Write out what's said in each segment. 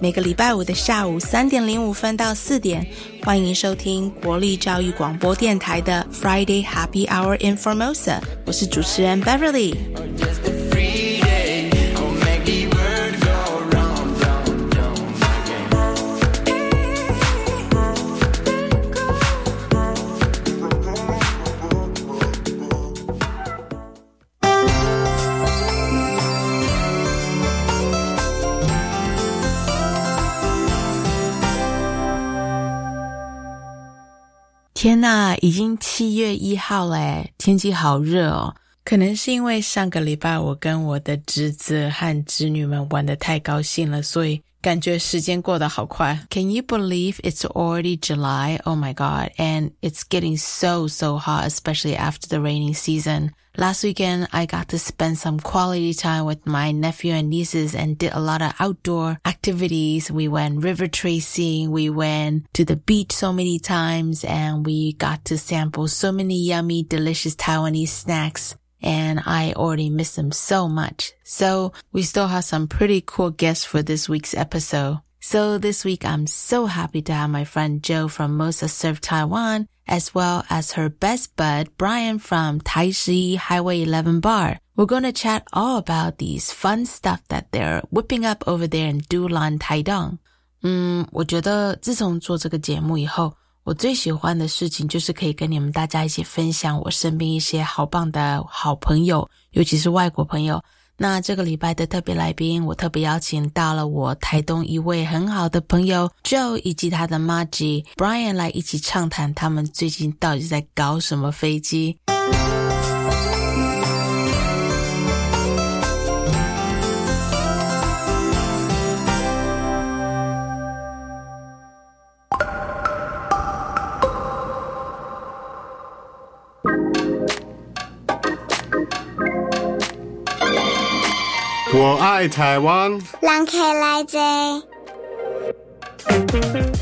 每个礼拜五的下午三点零五分到四点，欢迎收听国立教育广播电台的 Friday Happy Hour in Formosa。我是主持人 Beverly。天呐，已经七月一号嘞，天气好热哦。可能是因为上个礼拜我跟我的侄子和侄女们玩的太高兴了，所以感觉时间过得好快。Can you believe it's already July? Oh my God. And it's getting so, so hot, especially after the rainy season. Last weekend, I got to spend some quality time with my nephew and nieces and did a lot of outdoor activities. We went river tracing. We went to the beach so many times and we got to sample so many yummy, delicious Taiwanese snacks and I already miss them so much. So we still have some pretty cool guests for this week's episode. So this week I'm so happy to have my friend Jo from Mosa Surf Taiwan, as well as her best bud Brian from Taishi Highway 11 Bar. We're going to chat all about these fun stuff that they're whipping up over there in Dulan Taidong. Mm, 嗯，我觉得自从做这个节目以后，我最喜欢的事情就是可以跟你们大家一起分享我身边一些好棒的好朋友，尤其是外国朋友。那这个礼拜的特别来宾，我特别邀请到了我台东一位很好的朋友 Joe 以及他的 Margie Brian 来一起畅谈他们最近到底在搞什么飞机。我爱台湾，让开来接。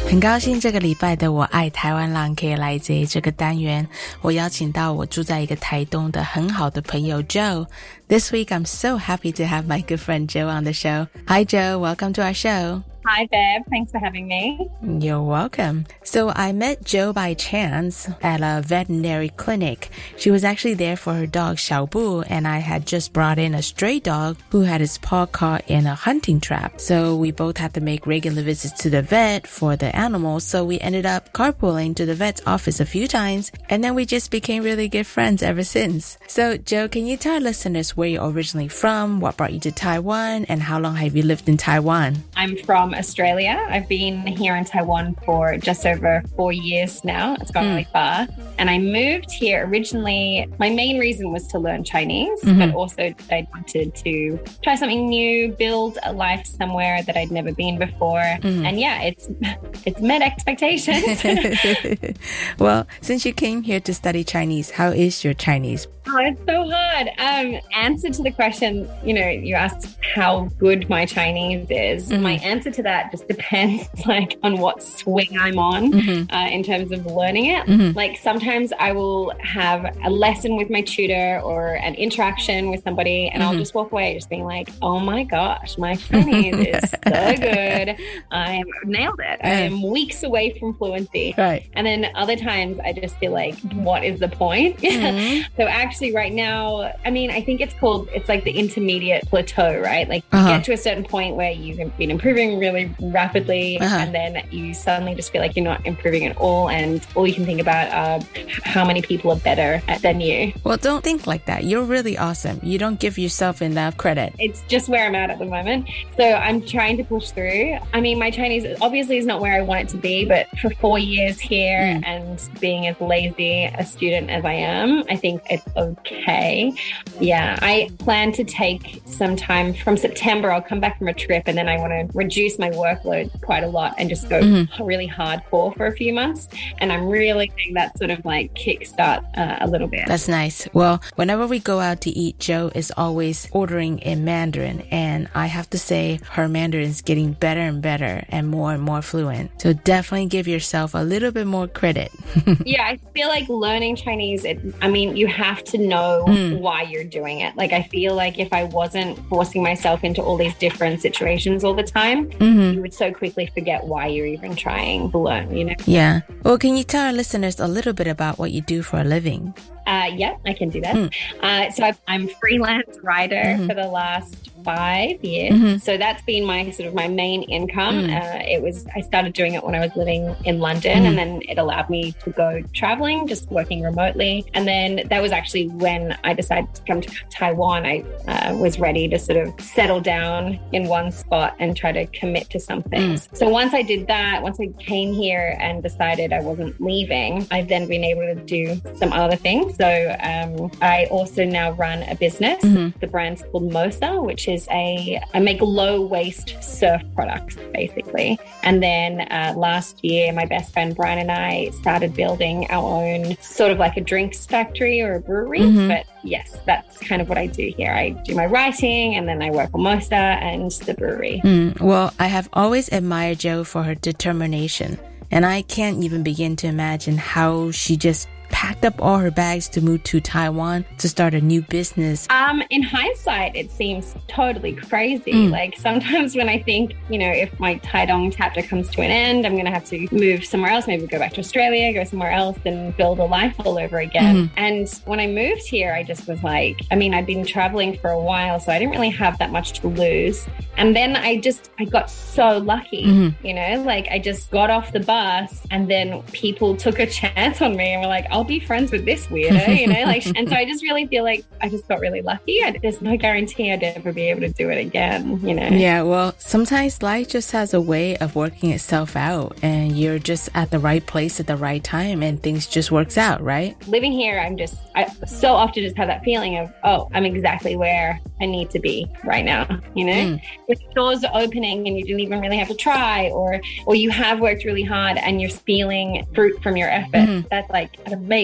很高兴这个礼拜的我爱台湾浪可以来接这个单元，我邀请到我住在一个台东的很好的朋友 Joe。This week I'm so happy to have my good friend Joe on the show. Hi Joe, welcome to our show. Hi, Bev. Thanks for having me. You're welcome. So I met Jo by chance at a veterinary clinic. She was actually there for her dog Xiaobu, and I had just brought in a stray dog who had his paw caught in a hunting trap. So we both had to make regular visits to the vet for the animal. So we ended up carpooling to the vet's office a few times, and then we just became really good friends ever since. So Jo, can you tell listeners where you're originally from, what brought you to Taiwan, and how long have you lived in Taiwan? I'm from Australia. I've been here in Taiwan for just over four years now. It's gone mm. really far. And I moved here originally. My main reason was to learn Chinese, mm-hmm. but also I wanted to try something new, build a life somewhere that I'd never been before. Mm-hmm. And yeah, it's it's met expectations. well, since you came here to study Chinese, how is your Chinese? Oh, it's so hard. Um, answer to the question, you know, you asked how good my Chinese is. Mm-hmm. My answer to that just depends, like, on what swing I'm on mm-hmm. uh, in terms of learning it. Mm-hmm. Like, sometimes I will have a lesson with my tutor or an interaction with somebody, and I'll mm-hmm. just walk away, just being like, "Oh my gosh, my Chinese is so good! I nailed it. I am weeks away from fluency." Right. And then other times, I just feel like, "What is the point?" Mm-hmm. so actually actually right now, I mean, I think it's called, it's like the intermediate plateau, right? Like uh-huh. you get to a certain point where you've been improving really rapidly uh-huh. and then you suddenly just feel like you're not improving at all. And all you can think about are how many people are better than you. Well, don't think like that. You're really awesome. You don't give yourself enough credit. It's just where I'm at at the moment. So I'm trying to push through. I mean, my Chinese obviously is not where I want it to be, but for four years here mm. and being as lazy a student as I am, I think it's okay. Yeah, I plan to take some time from September. I'll come back from a trip and then I want to reduce my workload quite a lot and just go mm-hmm. really hardcore for a few months. And I'm really getting that sort of like kickstart uh, a little bit. That's nice. Well, whenever we go out to eat, Jo is always ordering in Mandarin. And I have to say, her Mandarin is getting better and better and more and more fluent. So definitely give yourself a little bit more credit. yeah, I feel like learning Chinese, it, I mean, you have to know mm. why you're doing it. Like, I feel like if I wasn't forcing myself into all these different situations all the time, mm-hmm. you would so quickly forget why you're even trying to learn, you know? Yeah. Well, can you tell our listeners a little bit about what you do for a living? Uh, yeah, I can do that. Mm. Uh, so I'm freelance writer mm-hmm. for the last five years. Mm-hmm. So that's been my sort of my main income. Mm. Uh, it was I started doing it when I was living in London, mm. and then it allowed me to go traveling, just working remotely. And then that was actually when I decided to come to Taiwan. I uh, was ready to sort of settle down in one spot and try to commit to something. Mm. So once I did that, once I came here and decided I wasn't leaving, I've then been able to do some other things. So um, I also now run a business. Mm-hmm. The brand's called Mosa, which is a I make low waste surf products basically. And then uh, last year, my best friend Brian and I started building our own sort of like a drinks factory or a brewery. Mm-hmm. But yes, that's kind of what I do here. I do my writing and then I work on Mosa and the brewery. Mm, well, I have always admired Jo for her determination. And I can't even begin to imagine how she just packed up all her bags to move to Taiwan to start a new business? Um, in hindsight, it seems totally crazy. Mm. Like sometimes when I think, you know, if my Taidong chapter comes to an end, I'm going to have to move somewhere else, maybe go back to Australia, go somewhere else and build a life all over again. Mm. And when I moved here, I just was like, I mean, I'd been traveling for a while, so I didn't really have that much to lose. And then I just, I got so lucky, mm-hmm. you know, like I just got off the bus and then people took a chance on me and were like, I'll be friends with this weirdo, you know? Like, and so I just really feel like I just got really lucky. I, there's no guarantee I'd ever be able to do it again, you know? Yeah, well, sometimes life just has a way of working itself out and you're just at the right place at the right time and things just works out, right? Living here, I'm just, I so often just have that feeling of, oh, I'm exactly where I need to be right now, you know? Mm. If doors are opening and you didn't even really have to try or, or you have worked really hard and you're feeling fruit from your effort, mm. that's like an amazing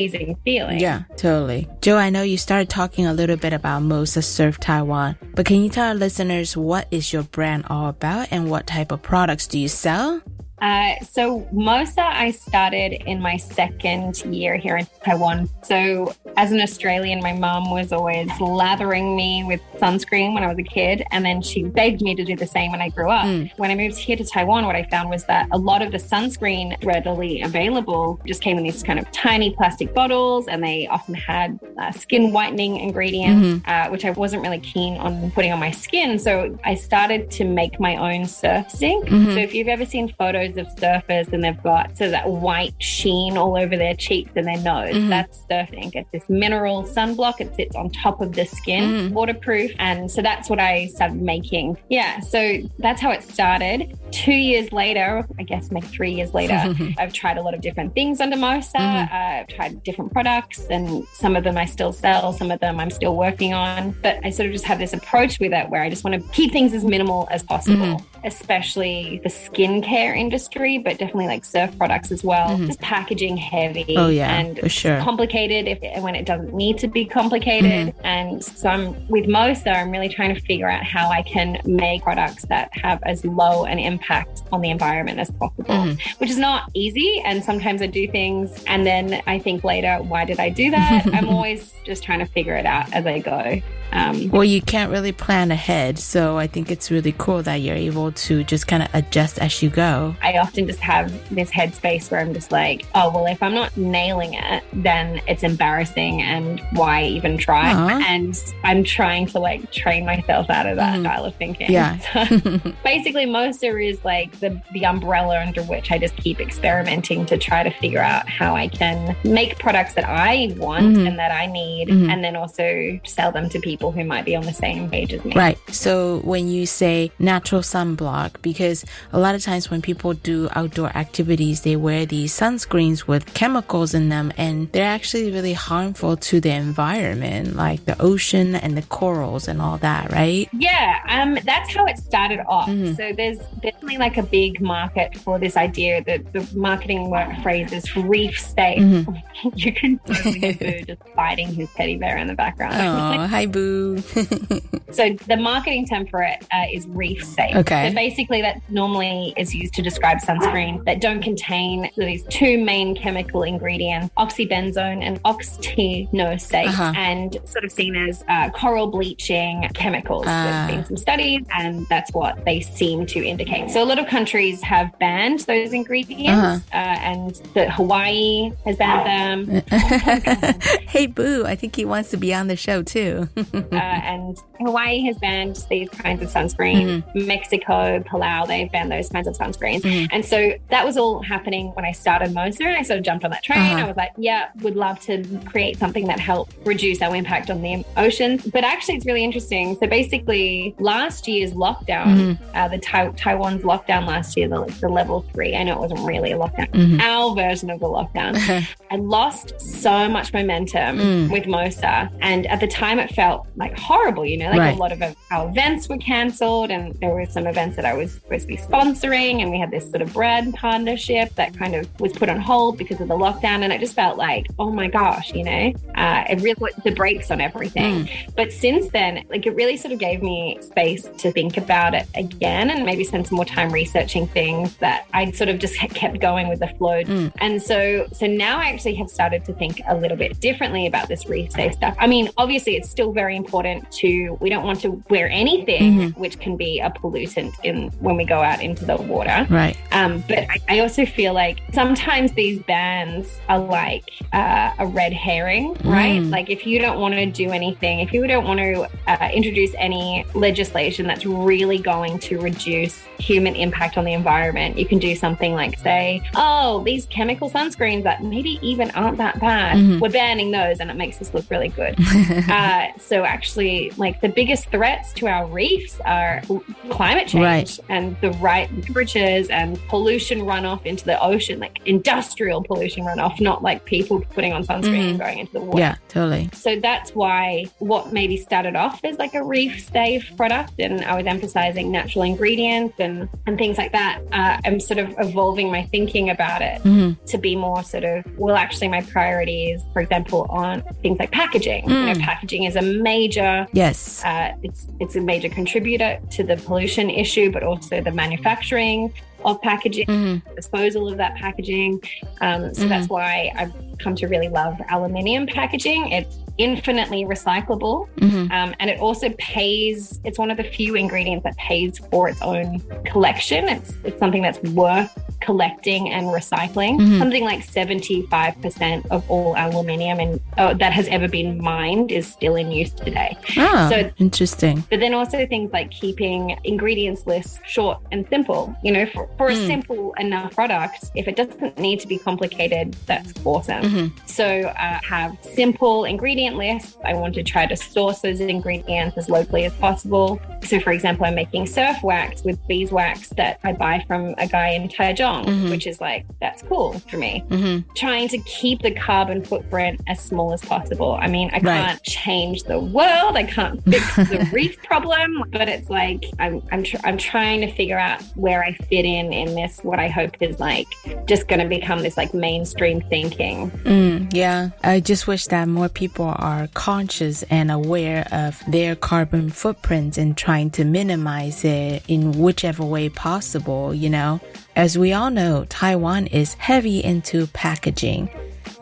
feeling. Yeah, totally. Jo, I know you started talking a little bit about Mosa Surf Taiwan, but can you tell our listeners what is your brand all about and what type of products do you sell? Uh, so Mosa, I started in my second year here in Taiwan. So as an Australian, my mom was always lathering me with sunscreen when I was a kid, and then she begged me to do the same when I grew up. Mm. When I moved here to Taiwan, what I found was that a lot of the sunscreen readily available just came in these kind of tiny plastic bottles, and they often had uh, skin whitening ingredients, mm-hmm. uh, which I wasn't really keen on putting on my skin. So I started to make my own surf zinc. Mm-hmm. So if you've ever seen photos of surfers and they've got so that white sheen all over their cheeks and their nose. Mm-hmm. That's surfing. It's this mineral sunblock. It sits on top of the skin, mm-hmm. waterproof. And so that's what I started making. Yeah. So that's how it started. Two years later, I guess maybe three years later, I've tried a lot of different things under Mosa. Mm-hmm. Uh, I've tried different products and some of them I still sell, some of them I'm still working on. But I sort of just have this approach with it where I just want to keep things as minimal as possible, mm-hmm. Especially the skincare industry but definitely like surf products as well. Mm-hmm. Just packaging heavy. Oh yeah, and sure. complicated if when it doesn't need to be complicated. Mm-hmm. And so I'm with Mosa, I'm really trying to figure out how I can make products that have as low an impact on the environment as possible, mm-hmm. which is not easy. And sometimes I do things and then I think later, why did I do that? I'm always just trying to figure it out as I go. Um, well, you can't really plan ahead, so I think it's really cool that you're able to just kind of adjust as you go? I often just have this headspace where I'm just like, oh, well, if I'm not nailing it, then it's embarrassing and why even try? Aww. And I'm trying to like train myself out of that mm. style of thinking. Yeah. So basically, Mosa is like the, the umbrella under which I just keep experimenting to try to figure out how I can make products that I want mm-hmm. and that I need, mm-hmm. and then also sell them to people who might be on the same page as me. Right. So when you say natural sunblock, because a lot of times when people do outdoor activities, they wear these sunscreens with chemicals in them, and they're actually really harmful to the environment, like the ocean and the corals and all that, right? Yeah. Um, that's how it started off. Mm-hmm. So there's definitely like a big market for this idea that the marketing phrase is reef safe. Mm-hmm. you can see just fighting his teddy bear in the background. Oh, hi, Bu. so the marketing term for it uh, is reef safe. Okay. So basically, that normally is used to describe sunscreen that don't contain these two main chemical ingredients, oxybenzone and octinoxate, uh-huh. and sort of seen as uh, coral bleaching chemicals. Uh. There's been some studies, and that's what they seem to indicate. So a lot of countries have banned those ingredients, uh-huh. uh, and the Hawaii has banned them. hey, Bu, I think he wants to be on the show too. uh, and Hawaii has banned these kinds of sunscreen. Mm-hmm. Mexico, Palau, they've banned those kinds of sunscreens. Mm-hmm. And so that was all happening when I started Mosa. And I sort of jumped on that train. Uh-huh. I was like, yeah, would love to create something that helped reduce our impact on the oceans. But actually, it's really interesting. So basically, last year's lockdown, mm-hmm. uh, the tai- Taiwan's lockdown last year, the, the, level three, I know it wasn't really a lockdown, mm-hmm. our version of the lockdown, I lost so much momentum mm. with Mosa. And at the time, it felt like horrible, you know, like right. a lot of our events were cancelled, and there were some events that I was supposed to be sponsoring, and we had this sort of brand partnership that kind of was put on hold because of the lockdown. And it just felt like, oh my gosh, you know, uh, it really put the brakes on everything. Mm. But since then, like it really sort of gave me space to think about it again and maybe spend some more time researching things that I'd sort of just kept going with the flow. Mm. And so, so now I actually have started to think a little bit differently about this reef safe stuff. I mean, obviously, it's still very important to, we don't want to wear anything mm-hmm. which can be a pollutant in when we go out into the water. Right. Um, but I, I, also feel like sometimes these bans are like uh, a red herring, right? Mm. Like if you don't want to do anything, if you don't want to uh, introduce any legislation that's really going to reduce human impact on the environment, you can do something like say, oh, these chemical sunscreens that maybe even aren't that bad, mm-hmm. we're banning those and it makes us look really good. uh, so actually, like the biggest threats to our reefs are climate change right. and the right temperatures and pollution runoff into the ocean, like industrial pollution runoff, not like people putting on sunscreen mm-hmm. and going into the water. Yeah, totally. So that's why what maybe started off as like a reef safe product, and I was emphasizing natural ingredients and and things like that. Uh, I'm sort of evolving my thinking about it mm-hmm. to be more sort of well, actually, my priorities, for example, on things like packaging. Mm. You know, mm. packaging is a major yes, uh, it's it's a major contributor to the pollution issue, but also the manufacturing of packaging, mm-hmm. disposal of that packaging. Um, so mm-hmm. that's why I've come to really love aluminium packaging. It's infinitely recyclable mm-hmm. um, and it also pays it's one of the few ingredients that pays for its own collection it's it's something that's worth collecting and recycling mm-hmm. something like 75% of all aluminium and uh, that has ever been mined is still in use today oh, so interesting but then also things like keeping ingredients lists short and simple you know for, for mm. a simple enough product if it doesn't need to be complicated that's awesome mm-hmm. so uh, have simple ingredient lists. I want to try to source those ingredients as locally as possible. So, for example, I'm making surf wax with beeswax that I buy from a guy in Taichung, mm-hmm. which is like, that's cool for me. Mm-hmm. Trying to keep the carbon footprint as small as possible. I mean, I right. can't change the world, I can't fix the reef problem, but it's like I'm, I'm, tr- I'm trying to figure out where I fit in in this, what I hope is like just going to become this like mainstream thinking. Mm, yeah. I just wish that more people are conscious and aware of their carbon footprint and trying to minimize it in whichever way possible, you know. As we all know, Taiwan is heavy into packaging.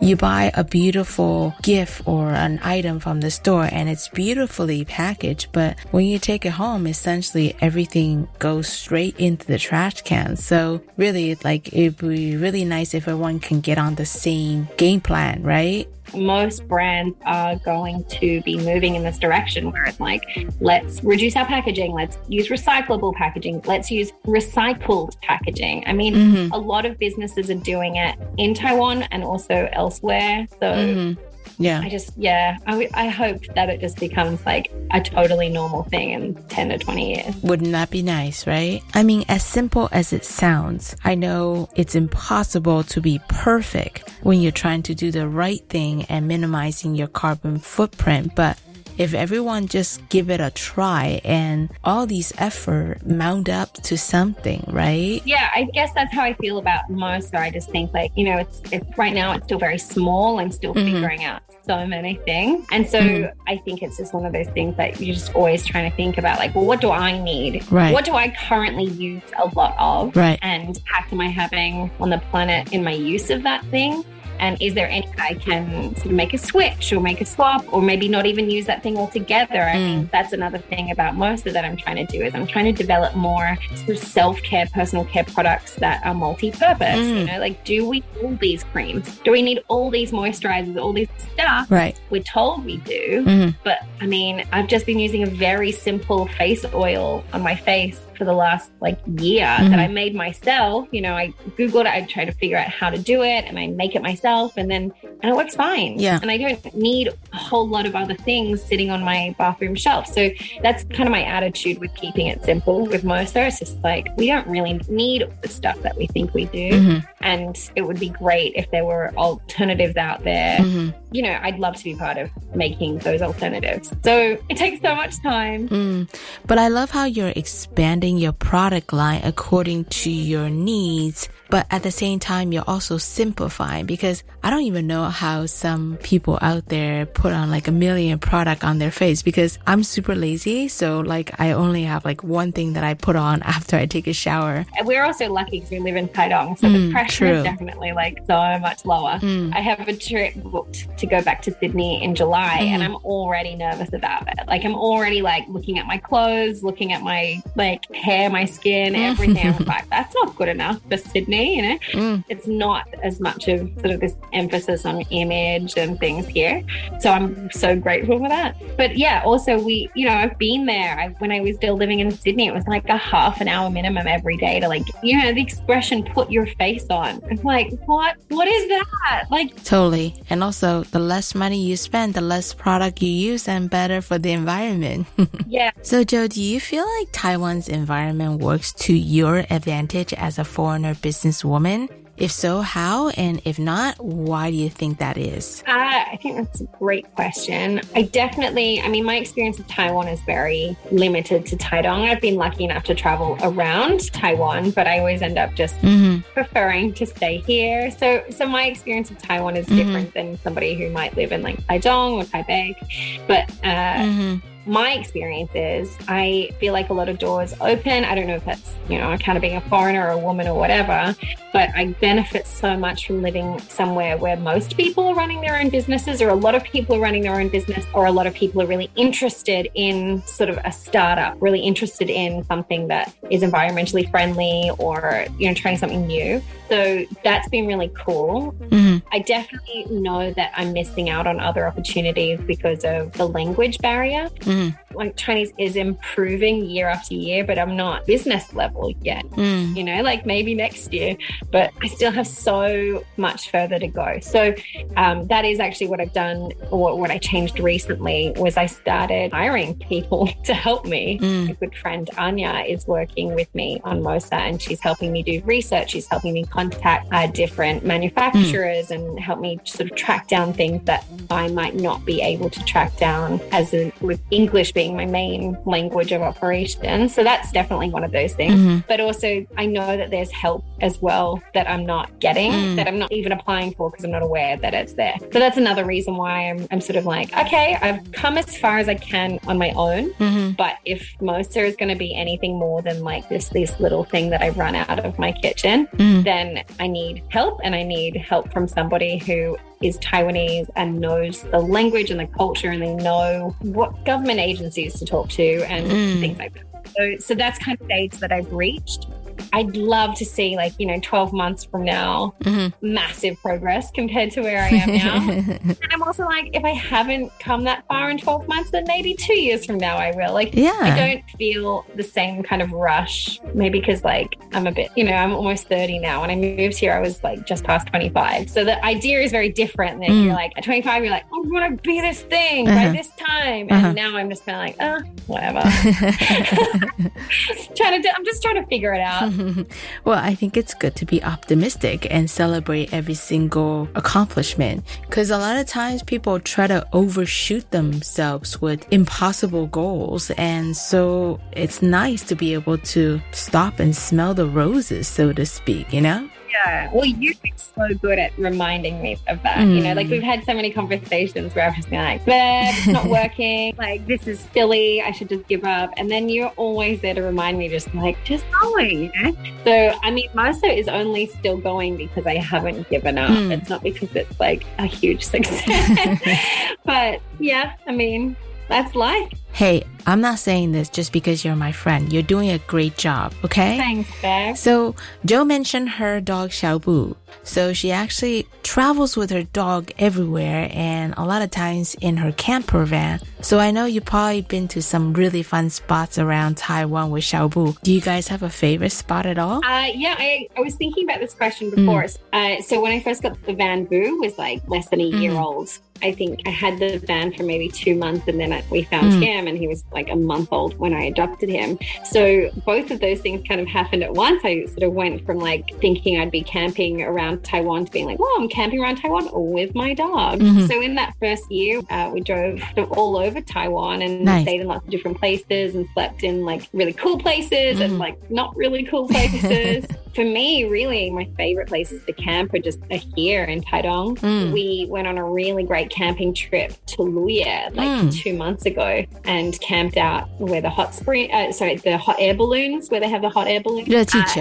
You buy a beautiful gift or an item from the store and it's beautifully packaged, but when you take it home, essentially everything goes straight into the trash can. So really, like, it'd be really nice if everyone can get on the same game plan, right? Most brands are going to be moving in this direction where it's like, let's reduce our packaging, let's use recyclable packaging, let's use recycled packaging. I mean, mm-hmm. a lot of businesses are doing it in Taiwan and also elsewhere. So mm-hmm. Yeah. I just, yeah, I, I hope that it just becomes like a totally normal thing in 10 to 20 years. Wouldn't that be nice, right? I mean, as simple as it sounds, I know it's impossible to be perfect when you're trying to do the right thing and minimizing your carbon footprint, but if everyone just give it a try and all these effort mount up to something, right? Yeah, I guess that's how I feel about Mosa. I just think like, you know, it's, it's right now it's still very small. I'm still mm-hmm. figuring out so many things. And so mm-hmm. I think it's just one of those things that you're just always trying to think about like, well, what do I need? Right. What do I currently use a lot of? Right. And impact am I having on the planet in my use of that thing? And is there any I can sort of make a switch or make a swap or maybe not even use that thing altogether? I mm. mean, that's another thing about Mosa that I'm trying to do is I'm trying to develop more sort of self-care, personal care products that are multi-purpose. Mm. You know, like do we need all these creams? Do we need all these moisturizers, all these stuff? Right. We're told we do. Mm-hmm. But I mean, I've just been using a very simple face oil on my face for the last like year mm-hmm. that I made myself. You know, I Googled it, I tried to figure out how to do it and I make it myself and then and it works fine. Yeah. And I don't need a whole lot of other things sitting on my bathroom shelf. So that's kind of my attitude with keeping it simple with Mosa. It's just like we don't really need the stuff that we think we do. Mm-hmm. And it would be great if there were alternatives out there. Mm-hmm. You know, I'd love to be part of making those alternatives. So it takes so much time. Mm. But I love how you're expanding your product line according to your needs but at the same time, you're also simplifying because I don't even know how some people out there put on like a million product on their face because I'm super lazy. So like I only have like one thing that I put on after I take a shower. We're also lucky because we live in Taitung. So mm, the pressure true. is definitely like so much lower. Mm. I have a trip booked to go back to Sydney in July mm. and I'm already nervous about it. Like I'm already like looking at my clothes, looking at my like hair, my skin, everything. I'm like, that's not good enough for Sydney you know? Mm. It's not as much of sort of this emphasis on image and things here. So I'm so grateful for that. But yeah, also we, you know, I've been there. I, when I was still living in Sydney, it was like a half an hour minimum every day to like, you know, the expression put your face on. I'm like, what? What is that? Like, totally. And also, the less money you spend, the less product you use and better for the environment. yeah. So, Jo, do you feel like Taiwan's environment works to your advantage as a foreigner business? Businesswoman? If so, how? And if not, why do you think that is? Uh, I think that's a great question. I definitely, I mean, my experience of Taiwan is very limited to Taitung. I've been lucky enough to travel around Taiwan, but I always end up just mm-hmm. preferring to stay here. So, so my experience of Taiwan is mm-hmm. different than somebody who might live in like Taichung or Taipei. But uh, mm-hmm my experience is I feel like a lot of doors open. I don't know if that's, you know, kind of being a foreigner or a woman or whatever, but I benefit so much from living somewhere where most people are running their own businesses or a lot of people are running their own business or a lot of people are really interested in sort of a startup, really interested in something that is environmentally friendly or, you know, trying something new. So that's been really cool. Mm-hmm. I definitely know that I'm missing out on other opportunities because of the language barrier. Mm-hmm. Like Chinese is improving year after year, but I'm not business level yet. Mm. You know, like maybe next year, but I still have so much further to go. So um, that is actually what I've done, or what I changed recently was I started hiring people to help me. Mm. A good friend Anya is working with me on Mosa, and she's helping me do research. She's helping me contact uh, different manufacturers mm. and help me sort of track down things that I might not be able to track down as a, with English being my main language of operation. So that's definitely one of those things. Mm-hmm. But also, I know that there's help as well that I'm not getting, mm. that I'm not even applying for because I'm not aware that it's there. So that's another reason why I'm, I'm sort of like, okay, I've come as far as I can on my own. Mm-hmm. But if Mosa is going to be anything more than like this, this little thing that I run out of my kitchen, mm. then I need help and I need help from somebody who is Taiwanese and knows the language and the culture and they know what government agencies to talk to and mm. things like that. So, so that's kind of stage that I've reached. I'd love to see, like, you know, 12 months from now, mm-hmm. massive progress compared to where I am now. and I'm also like, if I haven't come that far in 12 months, then maybe two years from now I will. Like, yeah. I don't feel the same kind of rush. Maybe because, like, I'm a bit, you know, I'm almost 30 now. When I moved here, I was like just past 25. So the idea is very different. That mm. you're like, at 25, you're like, oh, I want to be this thing uh-huh. by this time. And uh-huh. now I'm just kind of like, oh, whatever. trying to, I'm just trying to figure it out. well, I think it's good to be optimistic and celebrate every single accomplishment because a lot of times people try to overshoot themselves with impossible goals. And so it's nice to be able to stop and smell the roses, so to speak, you know? Yeah. Well, you've been so good at reminding me of that. Mm. You know, like we've had so many conversations where I've just been like, but it's not working. like, this is silly. I should just give up. And then you're always there to remind me, just like, just going, you know? So, I mean, Mosa is only still going because I haven't given up. Mm. It's not because it's like a huge success. but yeah, I mean, that's life. Hey, I'm not saying this just because you're my friend. You're doing a great job, okay? Thanks, Beck. So, Jo mentioned her dog Xiaobu. So, she actually travels with her dog everywhere and a lot of times in her camper van. So, I know you've probably been to some really fun spots around Taiwan with Xiaobu. Do you guys have a favorite spot at all? Uh, yeah, I, I was thinking about this question before. Mm. Uh, so, when I first got the van, Bu was like less than a year mm. old. I think I had the van for maybe two months and then I, we found mm. him and he was like a month old when I adopted him. So both of those things kind of happened at once. I sort of went from like thinking I'd be camping around Taiwan to being like, well, I'm camping around Taiwan with my dog. Mm-hmm. So in that first year, uh, we drove all over Taiwan and nice. stayed in lots of different places and slept in like really cool places mm-hmm. and like not really cool places. for me, really, my favorite places to camp are just here in Taidong. Mm. We went on a really great camping trip to Luye like mm. two months ago and camped out where the hot spring, uh, sorry, the hot air balloons, where they have the hot air balloons.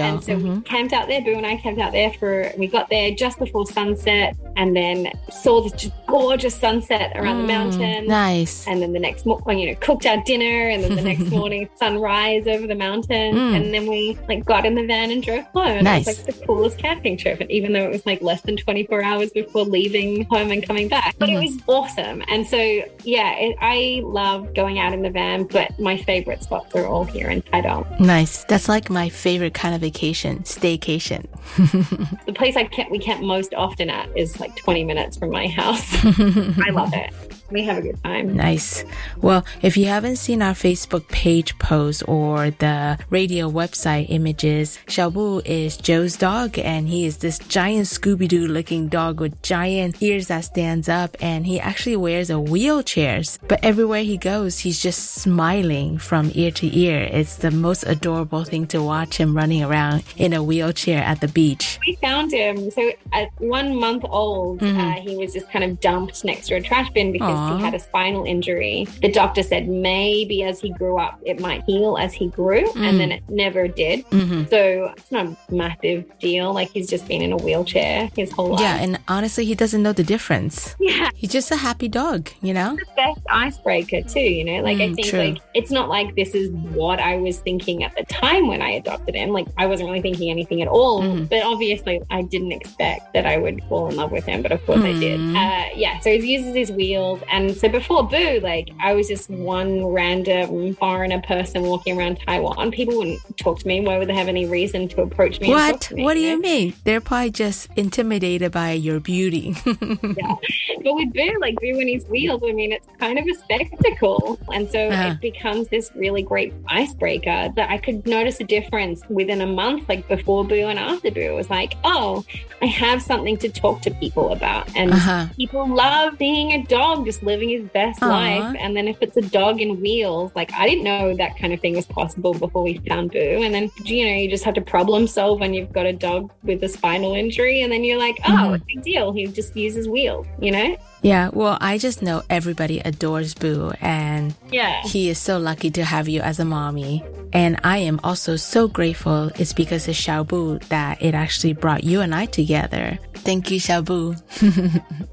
Uh, and so mm-hmm. we camped out there. Bu and I camped out there for, we got there just before sunset and then saw this gorgeous sunset around mm, the mountain. Nice. And then the next morning, you know, cooked our dinner and then the next morning, sunrise over the mountain. Mm. And then we like got in the van and drove home. And nice. it was like the coolest camping trip. And even though it was like less than 24 hours before leaving home and coming back, but mm-hmm. it was awesome. And so, yeah, it, I love going out in the van, but my favorite spots are all here in Taidong. Nice. That's like my favorite kind of vacation, staycation. the place I camp, we camp most often at is like 20 minutes from my house. I love it we have a good time. Nice. Well, if you haven't seen our Facebook page post or the radio website images, Xiaobu is Jo's dog and he is this giant Scooby-Doo looking dog with giant ears that stands up and he actually wears a wheelchair. But everywhere he goes, he's just smiling from ear to ear. It's the most adorable thing to watch him running around in a wheelchair at the beach. We found him. So at one month old, mm-hmm. uh, he was just kind of dumped next to a trash bin because Aww. He had a spinal injury. The doctor said maybe as he grew up, it might heal as he grew, mm. and then it never did. Mm-hmm. So it's not a massive deal. Like he's just been in a wheelchair his whole life. Yeah, and honestly, he doesn't know the difference. Yeah. He's just a happy dog, you know? The best icebreaker, too, you know? Like, mm, I think, true. like, it's not like this is what I was thinking at the time when I adopted him. Like, I wasn't really thinking anything at all. Mm. But obviously, I didn't expect that I would fall in love with him. But of course, mm. I did. Mm. Uh, yeah, so he uses his wheels. And so before Bu, like I was just one random foreigner person walking around Taiwan. People wouldn't talk to me. Why would they have any reason to approach me? What? Me, what do you, know? mean? They're probably just intimidated by your beauty. yeah. But with Bu, like Bu and his wheels, I mean, it's kind of a spectacle. And so uh-huh. it becomes this really great icebreaker that I could notice a difference within a month, like before Bu and after Bu. It was like, oh, I have something to talk to people about. And uh-huh. people love being a dog, just living his best Aww. life. And then if it's a dog in wheels, like I didn't know that kind of thing was possible before we found Bu. And then, you know, you just have to problem solve when you've got a dog with a spinal injury. And then you're like, oh, mm-hmm. big deal. He just uses wheels, you know? Yeah, well, I just know everybody adores Bu, and yeah, he is so lucky to have you as a mommy. And I am also so grateful it's because of Xiaobu that it actually brought you and I together. Thank you, Xiaobu.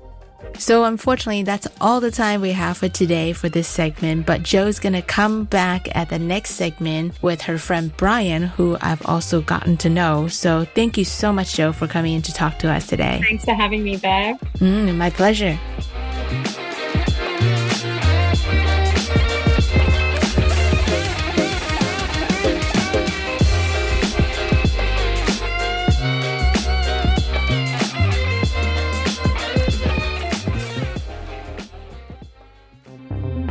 So unfortunately, that's all the time we have for today for this segment. But Jo's gonna come back at the next segment with her friend Brian, who I've also gotten to know. So thank you so much, Jo, for coming in to talk to us today. Thanks for having me back. Mm, my pleasure.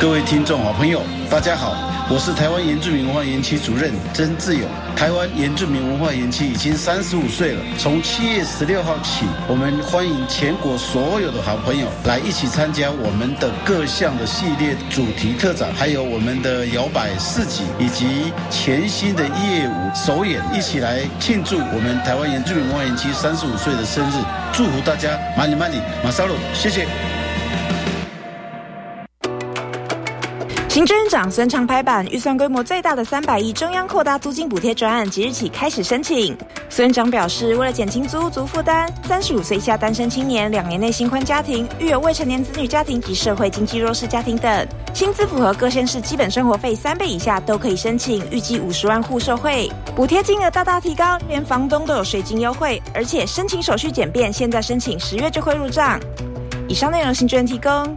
各位听众、好朋友，大家好，我是台湾原住民文化园区主任曾志勇。台湾原住民文化园区已经三十五岁了，从七月十六号起，我们欢迎全国所有的好朋友来一起参加我们的各项的系列主题特展，还有我们的摇摆市集以及全新的业务首演，一起来庆祝我们台湾原住民文化园区三十五岁的生日，祝福大家马里马里马萨鲁，谢谢。行政院长孙昌拍板，预算规模最大的三百亿中央扩大租金补贴专案即日起开始申请。孙院长表示，为了减轻租租负担，三十五岁以下单身青年、两年内新婚家庭、育有未成年子女家庭及社会经济弱势家庭等，薪资符合各县市基本生活费三倍以下都可以申请，预计五十万户受惠，补贴金额大大提高，连房东都有税金优惠，而且申请手续简便，现在申请十月就会入账。以上内容，行政提供。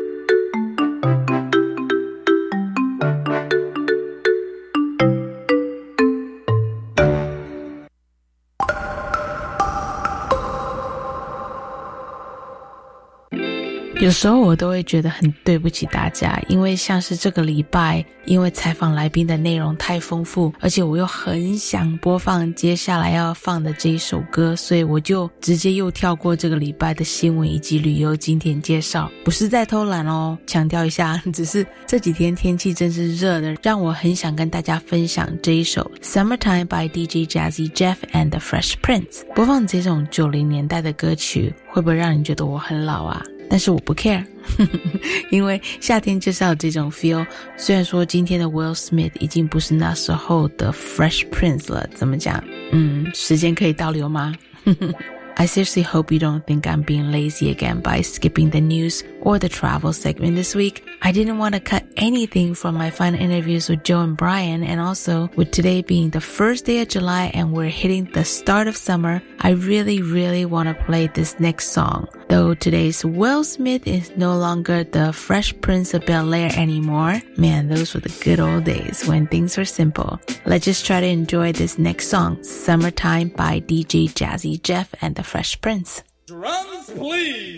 有时候我都会觉得很对不起大家，因为像是这个礼拜，因为采访来宾的内容太丰富，而且我又很想播放接下来要放的这一首歌，所以我就直接又跳过这个礼拜的新闻以及旅游景点介绍，不是在偷懒哦，强调一下，只是这几天天气真是热的，让我很想跟大家分享这一首《Summertime》by DJ Jazzy Jeff and the Fresh Prince。播放这种九零年代的歌曲，会不会让你觉得我很老啊？但是我不 care，因为夏天就是要这种 feel。虽然说今天的 Will Smith 已经不是那时候的 Fresh Prince 了，怎么讲？嗯，时间可以倒流吗？I seriously hope you don't think I'm being lazy again by skipping the news or the travel segment this week. I didn't want to cut anything from my fun interviews with Jo and Brian, and also with today being the first day of July and we're hitting the start of summer, I really, really want to play this next song. Though today's Will Smith is no longer the Fresh Prince of Bel Air anymore, man, those were the good old days when things were simple. Let's just try to enjoy this next song, Summertime by DJ Jazzy Jeff and the Fresh Prince. Drums, please.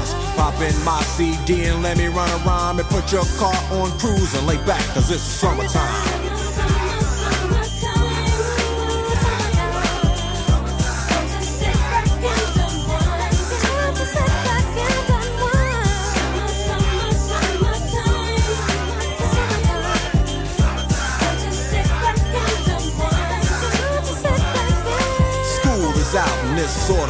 Pop in my CD and let me run a rhyme and put your car on cruise and lay back, cause it's summertime. this sort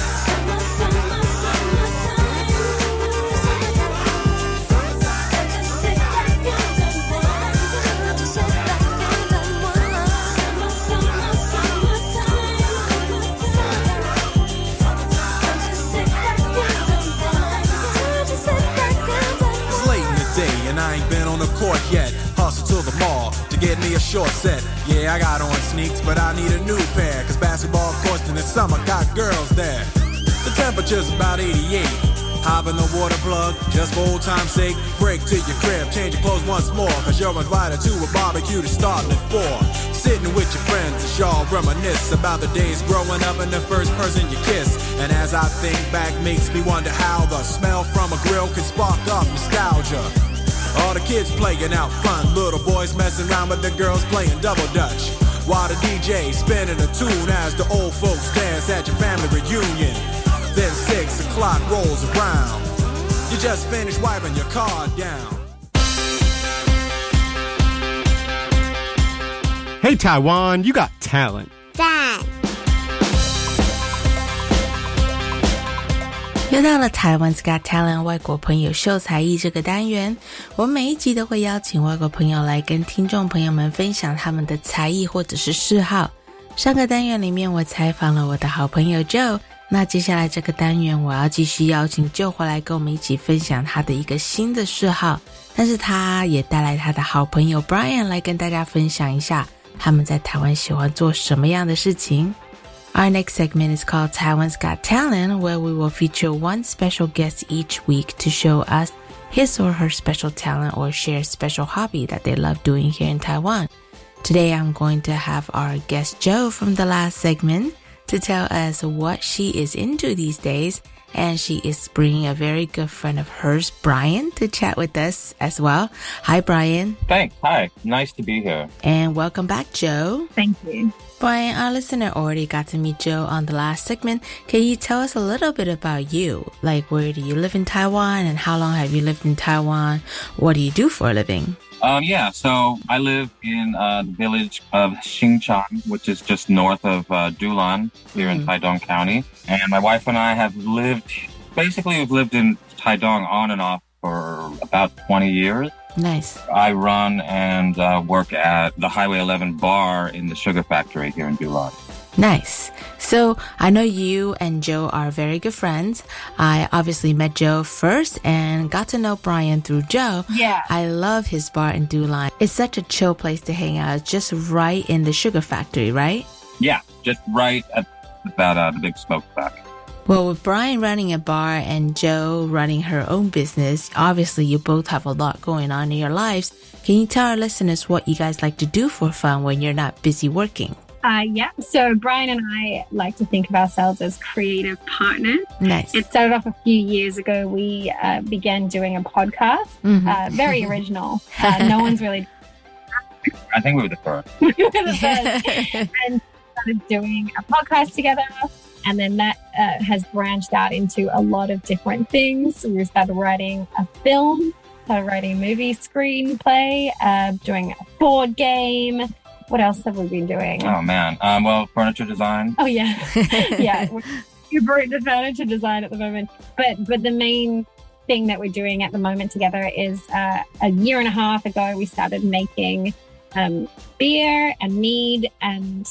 Temperature's about 88. Hop in the water plug, just for old time's sake. Break to your crib, change your clothes once more. Cause you're invited to a barbecue to start at four. Sitting with your friends as y'all reminisce about the days growing up and the first person you kiss. And as I think back, makes me wonder how the smell from a grill can spark up nostalgia. All the kids playing out fun, little boys messing around with the girls playing double dutch. While the DJ spinning a tune as the old folks dance at your family reunion. Then six o'clock rolls around. You just finished wiping your car down. Hey Taiwan, you got talent. Dad. 又到了台湾 s 外国朋友秀才艺这个单元，我每一集都会邀请外国朋友来跟听众朋友们分享他们的才艺或者是嗜好。上个单元里面，我采访了我的好朋友 Jo，那接下来这个单元，我要继续邀请 Jo 回来跟我们一起分享他的一个新的嗜好，但是他也带来他的好朋友 Brian 来跟大家分享一下他们在台湾喜欢做什么样的事情。Our next segment is called Taiwan's Got Talent, where we will feature one special guest each week to show us his or her special talent or share special hobby that they love doing here in Taiwan. Today, I'm going to have our guest Jo from the last segment to tell us what she is into these days. And she is bringing a very good friend of hers, Brian, to chat with us as well. Hi, Brian. Thanks. Hi. Nice to be here. And welcome back, Jo. Thank you. Brian, our listener already got to meet Jo on the last segment. Can you tell us a little bit about you? Like, where do you live in Taiwan and how long have you lived in Taiwan? What do you do for a living? Um, yeah, so I live in uh, the village of Xingchang, which is just north of uh, Dulan here mm. in Taidong County. And my wife and I have lived, basically, we've lived in Taidong on and off for about 20 years. Nice. I run and uh, work at the Highway 11 bar in the sugar factory here in Dulan. Nice. So I know you and Jo are very good friends. I obviously met Jo first and got to know Brian through Jo. Yeah. I love his bar in Dulan. It's such a chill place to hang out. It's just right in the sugar factory, right? Yeah, just right at that uh, the big smokestack. Well, with Brian running a bar and Jo running her own business, obviously you both have a lot going on in your lives. Can you tell our listeners what you guys like to do for fun when you're not busy working? Uh, yeah. So Brian and I like to think of ourselves as creative partners. Nice. It started off a few years ago. We uh, began doing a podcast. Mm-hmm. Uh, very original. Uh, no one's really. I think we were the first. we were the first. and started doing a podcast together and then that uh, has branched out into a lot of different things. We started writing a film, started writing a movie screenplay, uh, doing a board game. What else have we been doing? Oh man. Um, well, furniture design. Oh yeah, yeah. We're super into furniture design at the moment, but but the main thing that we're doing at the moment together is uh, a year and a half ago we started making um, beer and mead and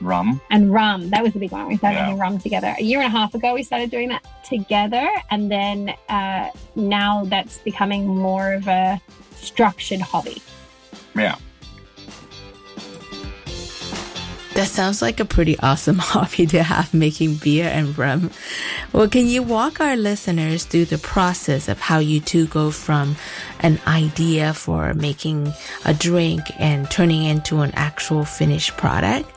rum and rum. That was the big one. We started yeah. making rum together a year and a half ago. We started doing that together, and then uh, now that's becoming more of a structured hobby. Yeah. That sounds like a pretty awesome hobby to have making beer and rum. Well, can you walk our listeners through the process of how you two go from an idea for making a drink and turning into an actual finished product?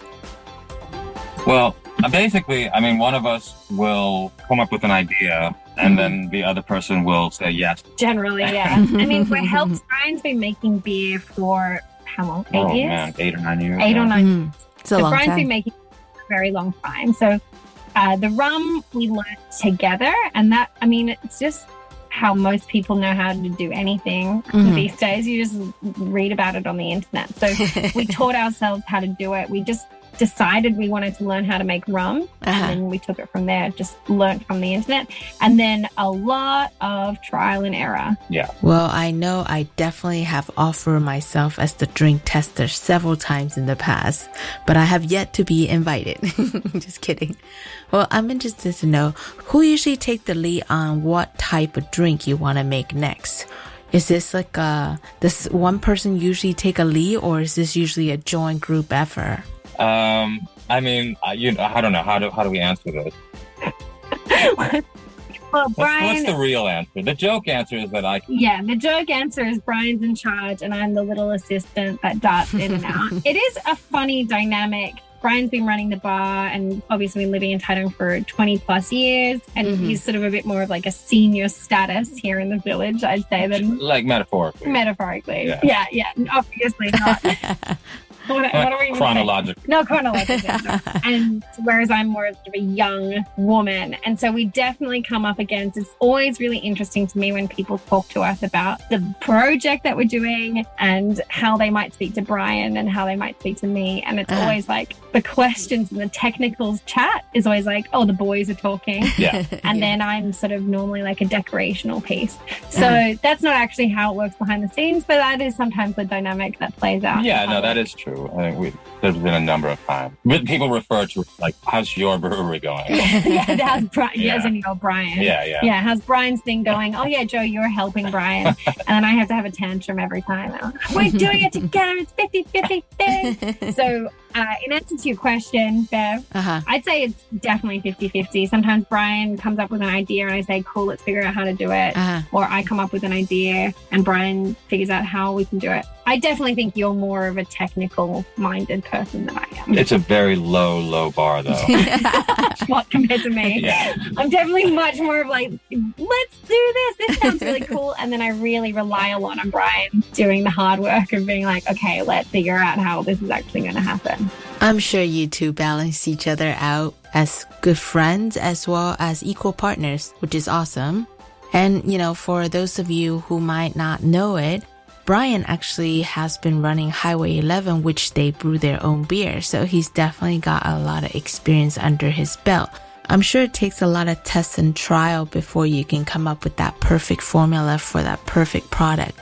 Well, basically, I mean, one of us will come up with an idea and then the other person will say yes. Generally, yeah. I mean, we helped Brian's been making beer for how long? Eight oh, years? Man, eight or nine years. Eight yeah. or 9 mm. It's a so long Brian's time. been making a very long time. So uh, the rum we learned together, and that I mean, it's just how most people know how to do anything Mhm. these days. You just read about it on the internet. So we taught ourselves how to do it. We just decided we wanted to learn how to make rum Uh-huh. and then we took it from there just learned from the internet and then a lot of trial and error Yeah. Well, I know I definitely have offered myself as the drink tester several times in the past, but I have yet to be invited. Just kidding. Well, I'm interested to know who usually take the lead on what type of drink you want to make next. Is this like a, does one person usually take a lead or is this usually a joint group effort? Um, I mean, uh, you know, I don't know how do how do we answer this? well What's, brian what's the real answer? The joke answer is that I. Yeah, the joke answer is Brian's in charge and I'm the little assistant that darts in and out. it is a funny dynamic. Brian's been running the bar and obviously been living in Taitung for 20 plus years. And Mhm. he's sort of a bit more of like a senior status here in the village, I'd say, than Like metaphorically. metaphorically. Yeah. Yeah, yeah, obviously not. what, what are we even saying? No, chronologically. no. and whereas I'm more of a young woman. And so we definitely come up against it's always really interesting to me when people talk to us about the project that we're doing and how they might speak to Brian and how they might speak to me. And it's Uh-huh. always like the questions and the technicals chat is always like, oh, the boys are talking. Yeah. And then I'm sort of normally like a decorational piece. So Uh-huh. that's not actually how it works behind the scenes, but that is sometimes the dynamic that plays out. Yeah, no, that is true. I think we, there's been a number of times. But People refer to it like, how's your brewery going? yeah, how's Brian? Yeah. Yes, and you know Brian. Yeah, yeah. Yeah, how's Brian's thing going? Oh yeah, Jo, you're helping Brian, and then I have to have a tantrum every time. We're doing it together. It's 50-50 thing. So, uh, in answer to your question, Bev, Uh-huh. I'd say it's definitely 50-50. Sometimes Brian comes up with an idea, and I say, "Cool, let's figure out how to do it," Uh-huh. or I come up with an idea, and Brian figures out how we can do it. I definitely think you're more of a technical-minded person than I am. It's a very low, low bar, though. what compared to me. Yeah. I'm definitely much more of like, let's do this. This sounds really cool. And then I really rely a lot on Brian doing the hard work of being like, okay, let's figure out how this is actually going to happen. I'm sure you two balance each other out as good friends as well as equal partners, which is awesome. And, you know, for those of you who might not know it, Brian actually has been running Highway 11, which they brew their own beer. So he's definitely got a lot of experience under his belt. I'm sure it takes a lot of tests and trial before you can come up with that perfect formula for that perfect product.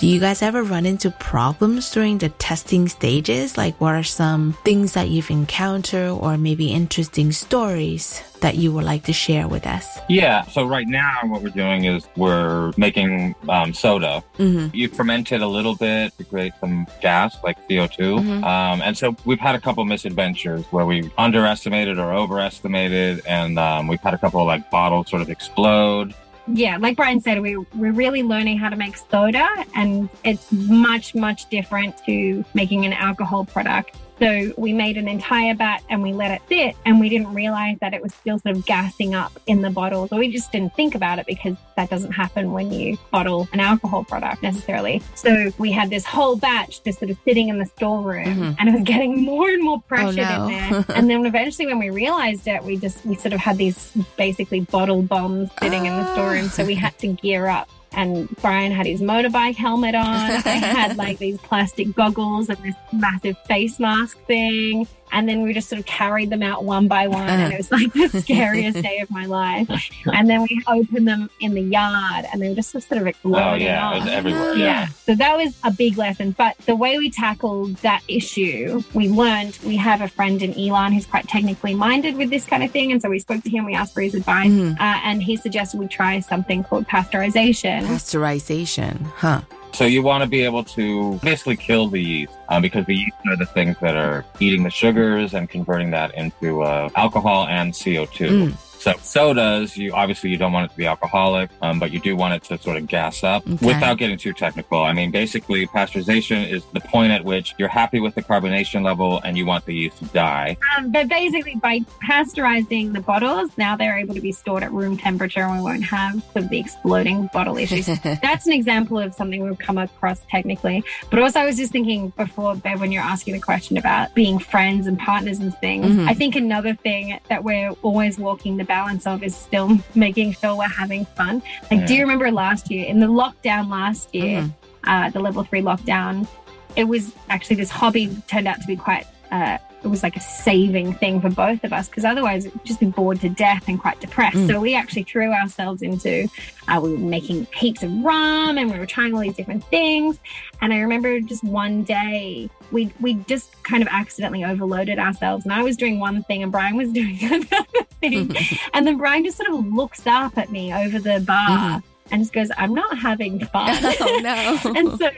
Do you guys ever run into problems during the testing stages? Like, what are some things that you've encountered or maybe interesting stories that you would like to share with us? Yeah. So right now, what we're doing is we're making um, soda. Mm-hmm. You ferment it a little bit to create some gas, like CO2. Mhm. Um, and so we've had a couple misadventures where we underestimated or overestimated, and um, we've had a couple of like bottles sort of explode. Yeah, like Brian said, we, we're really learning how to make soda, and it's much, much different to making an alcohol product. So we made an entire batch and we let it sit and we didn't realize that it was still sort of gassing up in the bottles or we just didn't think about it because that doesn't happen when you bottle an alcohol product necessarily. So we had this whole batch just sort of sitting in the storeroom mm-hmm. and it was getting more and more pressure oh, no. in there. and then eventually when we realized it, we just, we sort of had these basically bottle bombs sitting in the storeroom. So we had to gear up and Brian had his motorbike helmet on. I had like these plastic goggles and this massive face mask thing and then we just sort of carried them out one by one and it was like the scariest day of my life and then we opened them in the yard and they were just sort of exploding oh yeah off. it was everywhere yeah. yeah so that was a big lesson but the way we tackled that issue we learned we have a friend in Elon who's quite technically minded with this kind of thing and so we spoke to him we asked for his advice mm-hmm. uh, and he suggested we try something called pasteurization pasteurization huh so you want to be able to basically kill the yeast um, because the yeast are the things that are eating the sugars and converting that into uh, alcohol and CO2. Mm. So sodas, you obviously you don't want it to be alcoholic, um, but you do want it to sort of gas up okay. without getting too technical. I mean, basically, pasteurization is the point at which you're happy with the carbonation level and you want the yeast to die. Um, but basically, by pasteurizing the bottles, now they're able to be stored at room temperature, and we won't have sort of the exploding bottle issues. That's an example of something we've come across technically. But also, I was just thinking before, Bev, when you're asking the question about being friends and partners and things, mm-hmm. I think another thing that we're always walking the balance of is still making sure we're having fun. Like, yeah. do you remember last year in the lockdown last year, mm-hmm. uh, the level three lockdown? It was actually this hobby turned out to be quite uh, it was like a saving thing for both of us because otherwise we'd just be bored to death and quite depressed. Mm. So we actually threw ourselves into, uh, we were making heaps of rum and we were trying all these different things. And I remember just one day we we just kind of accidentally overloaded ourselves. And I was doing one thing and Brian was doing another thing. and then Brian just sort of looks up at me over the bar mm-hmm. and just goes, I'm not having fun. Oh no. and so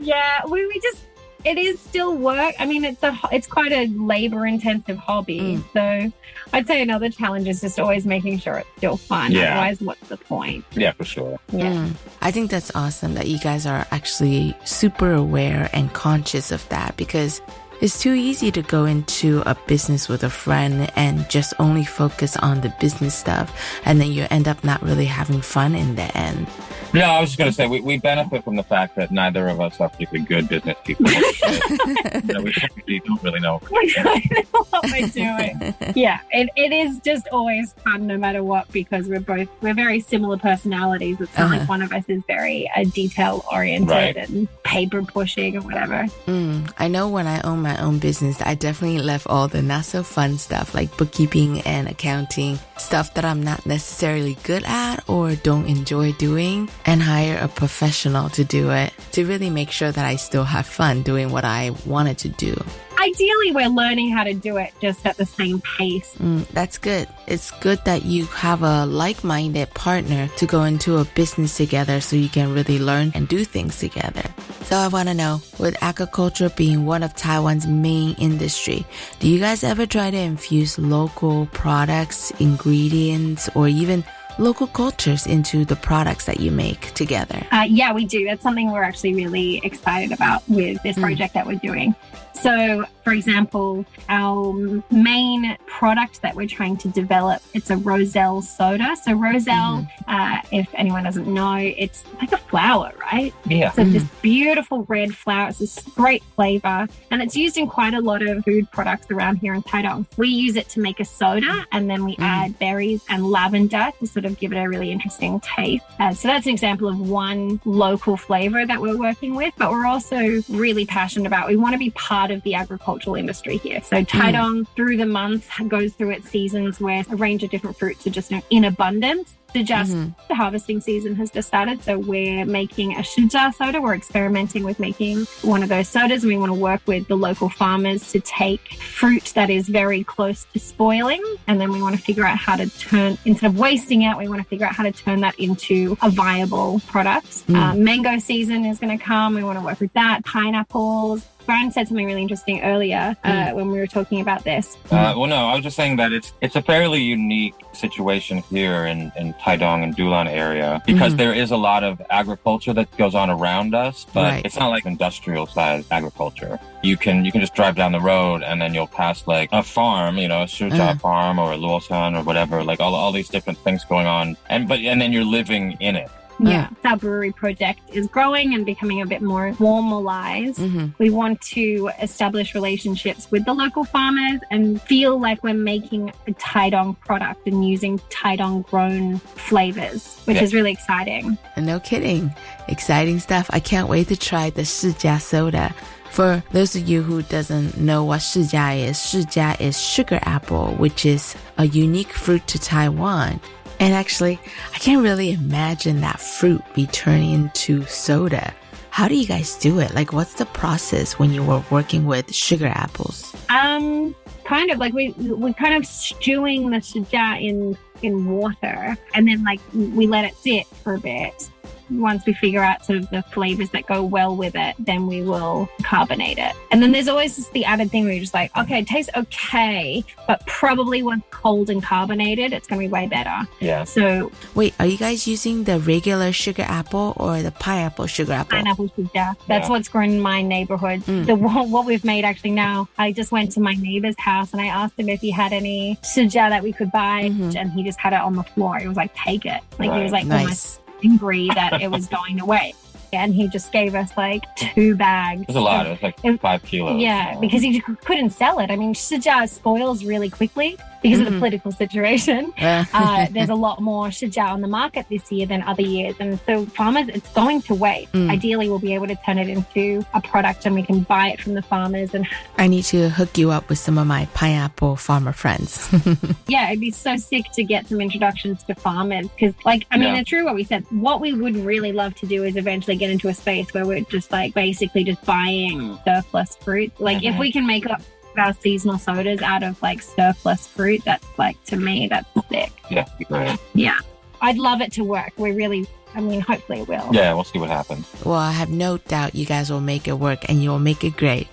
yeah, we, we just it is still work. I mean, it's a it's quite a labor intensive hobby. Mm. So I'd say another challenge is just always making sure it's still fun. Yeah. Otherwise, what's the point? Yeah, for sure. Yeah. Mm. I think that's awesome that you guys are actually super aware and conscious of that because it's too easy to go into a business with a friend and just only focus on the business stuff, and then you end up not really having fun in the end. No, I was just going to say we, we benefit from the fact that neither of us are particularly good business people. so, you know, we, don't really know what we're doing. yeah, it, it is just always fun no matter what because we're both we're very similar personalities. It's not uh-huh. like one of us is very uh, detail oriented right. and paper pushing or whatever. Mm, I know when I own my own business, I definitely left all the not so fun stuff like bookkeeping and accounting, stuff that I'm not necessarily good at or don't enjoy doing and hire a professional to do it to really make sure that I still have fun doing what I wanted to do. Ideally, we're learning how to do it just at the same pace. Mm, that's good. It's good that you have a like minded partner to go into a business together so you can really learn and do things together. So, I want to know with agriculture being one of Taiwan's main industry, do you guys ever try to infuse local products, ingredients, or even local cultures into the products that you make together? Uh, yeah, we do. That's something we're actually really excited about with this mm. project that we're doing. So, for example, our main product that we're trying to develop, it's a Roselle soda. So Roselle, mm-hmm. uh, if anyone doesn't know, it's like a flower, right? Yeah. So mm-hmm. this beautiful red flower. It's this great flavor, and it's used in quite a lot of food products around here in Taiwan. We use it to make a soda, and then we mm-hmm. add berries and lavender to sort of give it a really interesting taste. Uh, so that's an example of one local flavor that we're working with, but we're also really passionate about. We want to be part part of the agricultural industry here. So Taidong mm. through the months goes through its seasons where a range of different fruits are just in abundance to just mm-hmm. the harvesting season has just started. So we're making a shuja soda. We're experimenting with making one of those sodas and we want to work with the local farmers to take fruit that is very close to spoiling. And then we want to figure out how to turn, instead of wasting it, we want to figure out how to turn that into a viable product. Mm. Uh, mango season is going to come. We want to work with that. Pineapples, Brian said something really interesting earlier uh, Mm. when we were talking about this. Uh, well, no, I was just saying that it's it's a fairly unique situation here in in Taidong and Dulan area because Mhm. there is a lot of agriculture that goes on around us, but Right. it's not like industrial sized agriculture. You can you can just drive down the road and then you'll pass like a farm, you know, a Shuja Uh. farm or a Luoshen or whatever, like all all these different things going on, and but and then you're living in it. Yeah, our brewery project is growing and becoming a bit more formalized. Mhm. We want to establish relationships with the local farmers and feel like we're making a Taidong product and using Taidong grown flavors, which Yeah. is really exciting. And no kidding. Exciting stuff. I can't wait to try the Shijia soda. For those of you who doesn't know what Shijia is, Shijia is sugar apple, which is a unique fruit to Taiwan. And actually, I can't really imagine that fruit be turning into soda. How do you guys do it? Like, what's the process when you were working with sugar apples? Um, kind of like we we kind of stewing the shuja in in water, and then like we let it sit for a bit. Once we figure out sort of the flavors that go well with it, then we will carbonate it. And then there's always just the added thing where you're just like, okay, it tastes okay, but probably once cold and carbonated, it's going to be way better. Yeah. So Wait, are you guys using the regular sugar apple or the pineapple sugar apple? pineapple shuja. That's Yeah. what's grown in my neighborhood. Mm. The what we've made actually now. I just went to my neighbor's house and I asked him if he had any shuja that we could buy, mm-hmm. and he just had it on the floor. He was like, "Take it!" Like he was like oh Right. Angry that it was going away. And he just gave us like two bags. It was a lot. of- It was like it- five kilos. yeah, because he couldn't sell it. I mean, shuja spoils really quickly because of the Mhm. political situation. Yeah. uh, there's a lot more shuja on the market this year than other years, and so farmers, it's going to wait. Mm. Ideally, we'll be able to turn it into a product, and we can buy it from the farmers. And I need to hook you up with some of my pineapple farmer friends. yeah, it'd be so sick to get some introductions to farmers because, like, I mean, Yeah. it's true what we said. What we would really love to do is eventually get into a space where we're just like basically just buying surplus fruit. Like, if Mhm. we can make up our seasonal sodas out of like surplus fruit, that's like to me, that's sick. Yeah, be great. Yeah, I'd love it to work. We really, I mean, hopefully it will. Yeah, we'll see what happens. well, I have no doubt you guys will make it work and you'll make it great.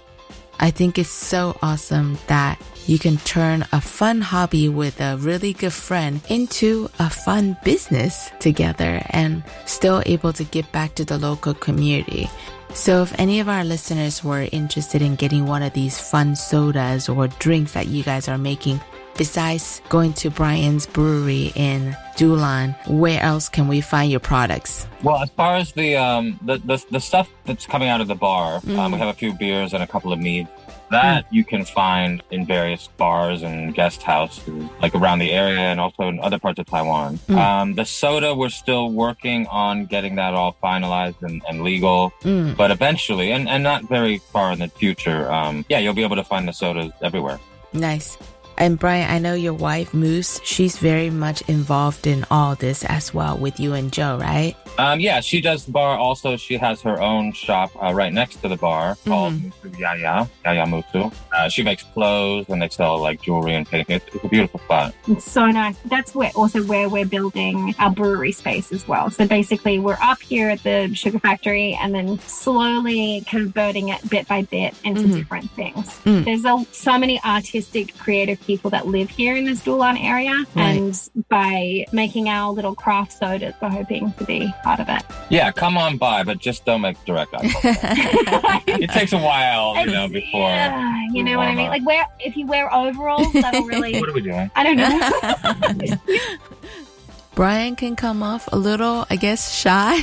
I think it's so awesome that you can turn a fun hobby with a really good friend into a fun business together and still able to give back to the local community. So if any of our listeners were interested in getting one of these fun sodas or drinks that you guys are making, besides going to Brian's brewery in Dulan, where else can we find your products? Well, as far as the um the the, the stuff that's coming out of the bar, um, Mm. we have a few beers and a couple of meads. That you can find in various bars and guest houses, like around the area and also in other parts of Taiwan. Mm. Um, the soda, we're still working on getting that all finalized and, and legal. Mm. But eventually, and, and not very far in the future, um, yeah, you'll be able to find the sodas everywhere. Nice. And Brian, I know your wife Moose, she's very much involved in all this as well with you and Jo, right? Um, yeah, she does the bar. Also, she has her own shop uh, right next to the bar called Mhm. Musu Yaya, Yaya Musu. Uh, she makes clothes and they sell like jewelry and painting. It's, it's a beautiful spot. It's so nice. That's where also where we're building our brewery space as well. So basically, we're up here at the sugar factory and then slowly converting it bit by bit into Mhm. different things. Mm. There's a, so many artistic, creative people that live here in this Dulan area, Right. and by making our little craft sodas, we're hoping to be part of it. Yeah, come on by, but just don't make direct eye contact. it takes a while, you know, before. Yeah, you know what I mean? Like, wear if you wear overalls, that'll really. What are we doing? I don't know. Brian can come off a little, I guess, shy.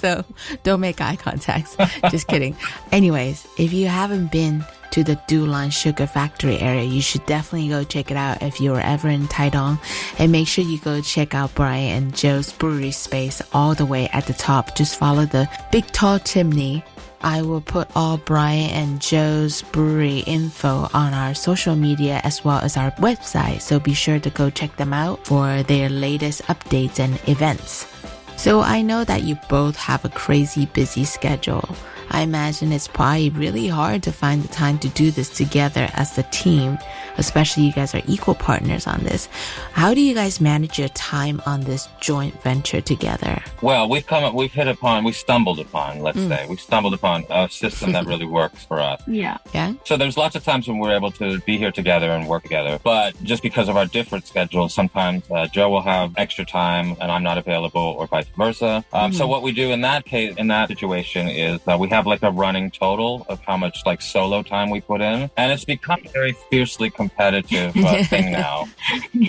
so don't make eye contacts. Just kidding. Anyways, if you haven't been to the Dulan Sugar Factory area, you should definitely go check it out if you're ever in Taidong. And make sure you go check out Brian and Jo's brewery space all the way at the top. Just follow the big tall chimney I will put all Brian and Jo's brewery info on our social media as well as our website, so be sure to go check them out for their latest updates and events. So I know that you both have a crazy busy schedule. I imagine it's probably really hard to find the time to do this together as a team, especially you guys are equal partners on this. How do you guys manage your time on this joint venture together? Well, we've come, we've hit upon, we stumbled upon, let's mm. say, we stumbled upon a system that really works for us. Yeah. Yeah. So there's lots of times when we're able to be here together and work together, but just because of our different schedules, sometimes uh, Jo will have extra time and I'm not available, or vice versa. Um, mm. So what we do in that case, in that situation, is uh, we have like a running total of how much like solo time we put in, and it's become a very fiercely competitive uh, thing now,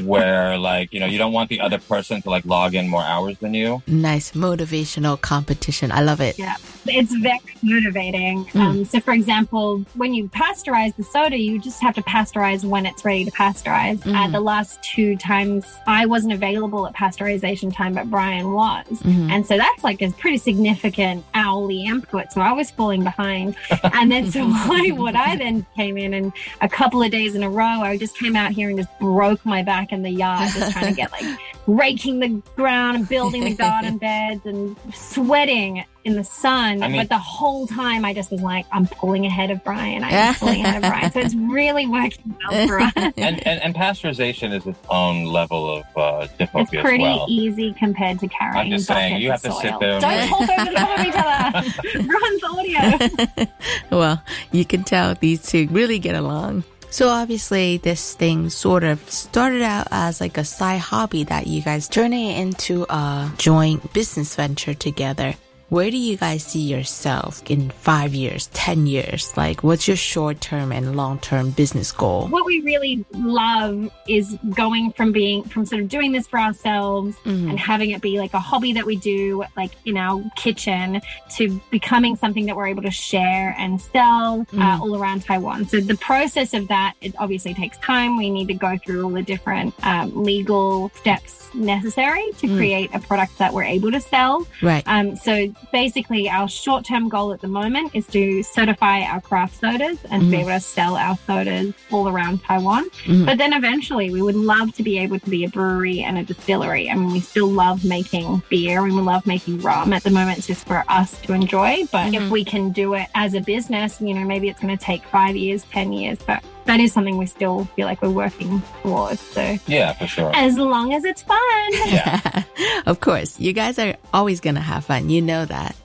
where like you know you don't want the other person to like log in more hours than you. Nice motivational competition. I love it. Yeah, it's very motivating. Mm. Um, so for example, when you pasteurize the soda, you just have to pasteurize when it's ready to pasteurize. Mm. Uh, the last two times I wasn't available at pasteurization time, but Brian was, mm-hmm. and so that's like a pretty significant hourly input. So I was falling behind. And then so I, what I then came in and a couple of days in a row, I just came out here and just broke my back in the yard, just trying to get like raking the ground and building the garden beds and sweating in the sun. I mean, but the whole time I just was like, I'm pulling ahead of Brian. I'm pulling ahead of Brian. So it's really working well for us. And, and, and pasteurization is its own level of uh, difficulty It's pretty well. easy compared to carrying I'm just saying, you have to soil. sit there. Don't talk over top of each other. Runs audio. well, you can tell these two really get along. So obviously this thing sort of started out as like a side hobby that you guys turning it into a joint business venture together. Where do you guys see yourself in five years, 10 years? Like, what's your short term and long term business goal? What we really love is going from being, from sort of doing this for ourselves mm-hmm. and having it be like a hobby that we do, like in our kitchen, to becoming something that we're able to share and sell uh, mm-hmm. uh, all around Taiwan. So the process of that, it obviously takes time. We need to go through all the different um, legal steps necessary to mm. create a product that we're able to sell. Right. Um, so basically our short term goal at the moment is to certify our craft sodas and mm-hmm. be able to sell our sodas all around Taiwan. Mm-hmm. But then eventually we would love to be able to be a brewery and a distillery. I mean, we still love making beer and we love making rum. At the moment, it's just for us to enjoy. But mm-hmm. if we can do it as a business, you know, maybe it's going to take five years, 10 years, but that is something we still feel like we're working towards. So yeah, for sure. As long as it's fun. Yeah. of course, you guys are always gonna have fun. You know that.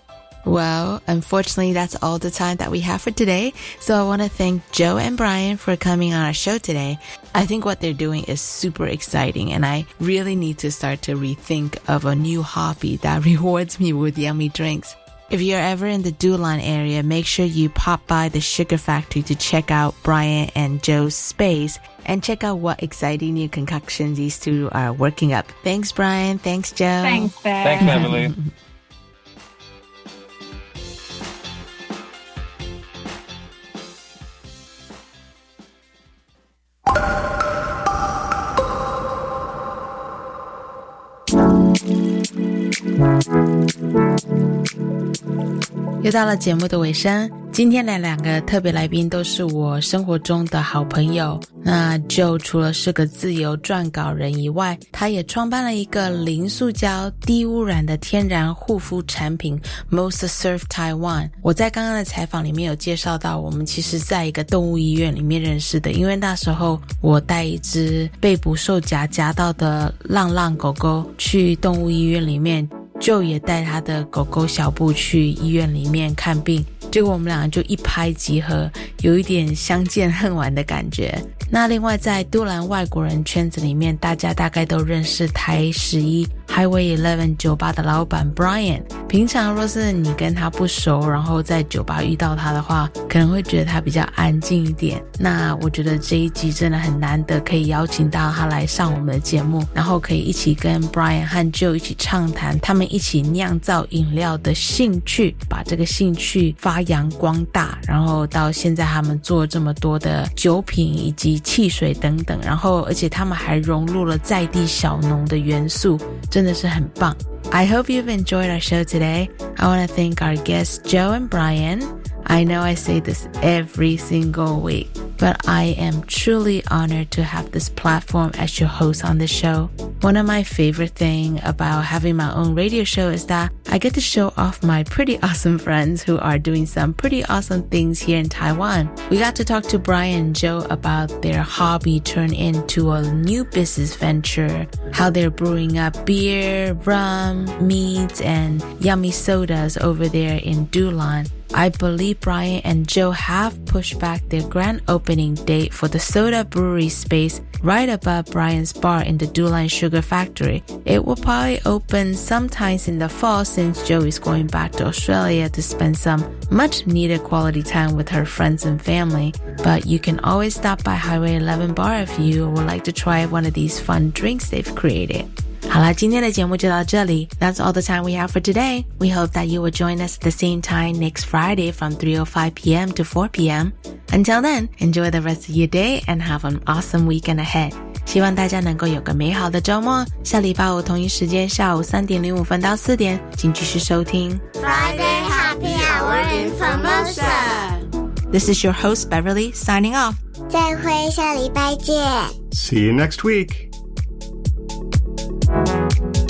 Well, unfortunately, that's all the time that we have for today. So I want to thank Jo and Brian for coming on our show today. I think what they're doing is super exciting and I really need to start to rethink of a new hobby that rewards me with yummy drinks. If you're ever in the Dulan area, make sure you pop by the Sugar Factory to check out Brian and Jo's space and check out what exciting new concoctions these two are working up. Thanks, Brian. Thanks, Jo. Thanks, Ben. Thanks, Emily. 又到了节目的尾声，今天的两个特别来宾都是我生活中的好朋友。那就除了是个自由撰稿人以外，他也创办了一个零塑胶、低污染的天然护肤产品 Most Surf Taiwan。我在刚刚的采访里面有介绍到，我们其实在一个动物医院里面认识的，因为那时候我带一只被捕兽夹夹到的浪浪狗狗去动物医院里面。就也带他的狗狗小布去医院里面看病，结果我们两个就一拍即合，有一点相见恨晚的感觉。那另外在杜兰外国人圈子里面，大家大概都认识台十一。Highway Eleven 酒吧的老板 Brian，平常若是你跟他不熟，然后在酒吧遇到他的话，可能会觉得他比较安静一点。那我觉得这一集真的很难得，可以邀请到他来上我们的节目，然后可以一起跟 Brian 和 Joe 一起畅谈他们一起酿造饮料的兴趣，把这个兴趣发扬光大，然后到现在他们做这么多的酒品以及汽水等等，然后而且他们还融入了在地小农的元素。真的是很棒。I hope you've enjoyed our show today. I want to thank our guests Jo and Brian. I know I say this every single week but I am truly honored to have this platform as your host on the show. One of my favorite thing about having my own radio show is that I get to show off my pretty awesome friends who are doing some pretty awesome things here in Taiwan. We got to talk to Brian and Jo about their hobby turned into a new business venture, how they're brewing up beer, rum, meads, and yummy sodas over there in Dulan. I believe Brian and Jo have pushed back their grand opening date for the soda brewery space right above Brian's bar in the Dulan Sugar Factory. It will probably open sometimes in the fall since Jo is going back to Australia to spend some much needed quality time with her friends and family. But you can always stop by Highway 11 Bar if you would like to try one of these fun drinks they've created. 好了，今天的节目就到这里。That's all the time we have for today. We hope that you will join us at the same time next Friday from 3:05 p.m. to 4 p.m. Until then, enjoy the rest of your day and have an awesome weekend ahead. 希望大家能够有个美好的周末。下礼拜五同一时间，下午三点零五分到四点，请继续收听 Friday Happy Hour in This is your host Beverly signing off. 再会，下礼拜见。See you next week. Thank you.